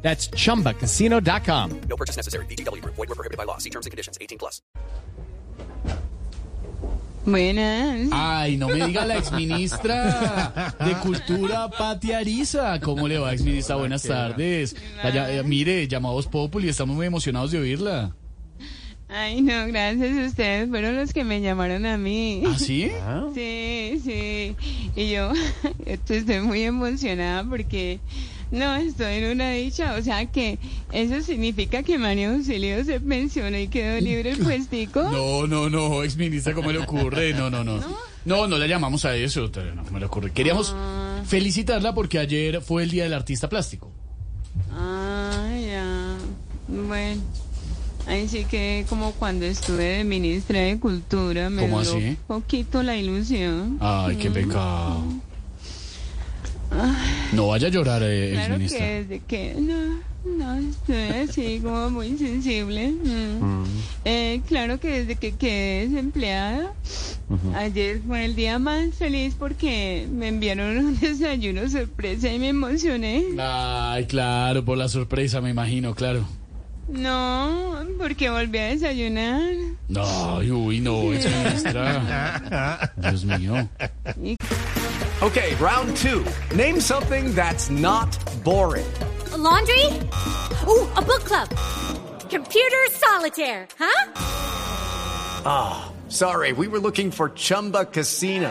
That's chumbacasino.com. No purchase necessary. BGW. Void were prohibited by law. See terms and conditions. 18 plus. Buenas. Ay, no me diga la exministra de Cultura, Pati Ariza. ¿Cómo le va, exministra? Buenas tardes. Eh, mire, llamados Populi, estamos muy emocionados de oírla. Ay, no, gracias. Ustedes fueron los que me llamaron a mí. ¿Ah, sí? Sí, sí. Y yo estoy muy emocionada porque no estoy en una dicha. O sea que eso significa que María Auxilio se pensionó y quedó libre el puestico. No, no, no, exministra, ¿cómo le ocurre? No, no, no. No, no la llamamos a eso, no, ¿cómo le ocurre? Queríamos felicitarla porque ayer fue el Día del Artista Plástico. Ah, ya. Bueno. Ahí sí que como cuando estuve de ministra de Cultura me ¿Cómo duró así? poquito la ilusión. Ay, qué pecado. No vaya a llorar, eh, Claro exministra. que desde que no, no estoy así como muy sensible. mm. Eh, claro que desde que quedé desempleada, ayer fue el día más feliz porque me enviaron un desayuno sorpresa y me emocioné. Ay, claro, por la sorpresa, me imagino, claro. No, porque volví a desayunar. No, uy, no, exministra. Dios mío. Okay, round two. Name something that's not boring. A laundry? Ooh, a book club. Computer solitaire, huh? Ah, sorry, we were looking for Chumba Casino.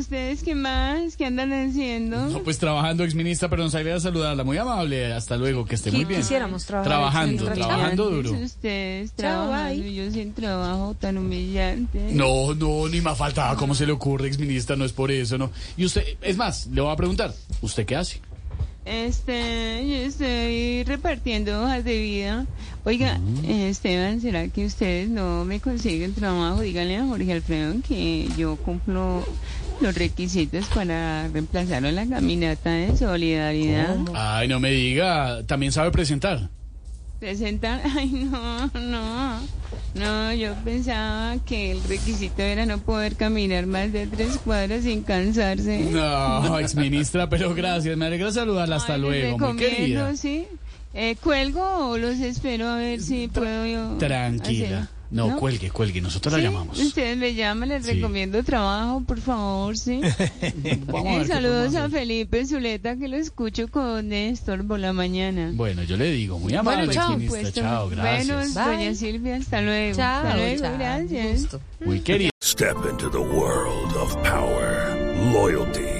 ¿Ustedes qué más? ¿Qué andan haciendo? No, pues trabajando, exministra, pero nos ayuda a saludarla. Muy amable, hasta luego, que esté muy bien. Quisiéramos trabajar, Trabajando, trabajando duro. Ustedes trabajando yo sin trabajo tan humillante. No, no, ni más faltaba. ¿Cómo se le ocurre, exministra? No es por eso, ¿no? Y usted, es más, le voy a preguntar, ¿usted qué hace? Este, yo estoy repartiendo hojas de vida. Oiga, eh, Esteban, ¿será que ustedes no me consiguen trabajo? Díganle a Jorge Alfredo que yo cumplo los requisitos para reemplazarlo en la caminata de solidaridad. Ay, no me diga, también sabe presentar. Presentar, ay no, no, no, yo pensaba que el requisito era no poder caminar más de tres cuadras sin cansarse. No, exministra, pero gracias, me alegra saludarla. Hasta Ay, luego, muy querida. ¿sí? Eh, ¿Cuelgo o los espero a ver si puedo yo? Tranquila. hacer? No, cuelgue, cuelgue, nosotros ¿Sí? la llamamos. Ustedes me llaman, les Sí. recomiendo trabajo, por favor, ¿sí? Vamos Eh, podemos saludos a. Felipe Zuleta, que lo escucho con Néstor por la mañana. Bueno, yo le digo, muy amable, Bueno, chao. Puesto. Chao, gracias. Bueno, Bye. doña Silvia, hasta luego. Chao, hasta luego, chao. gracias. Muy querida. Step into the world of power, loyalty,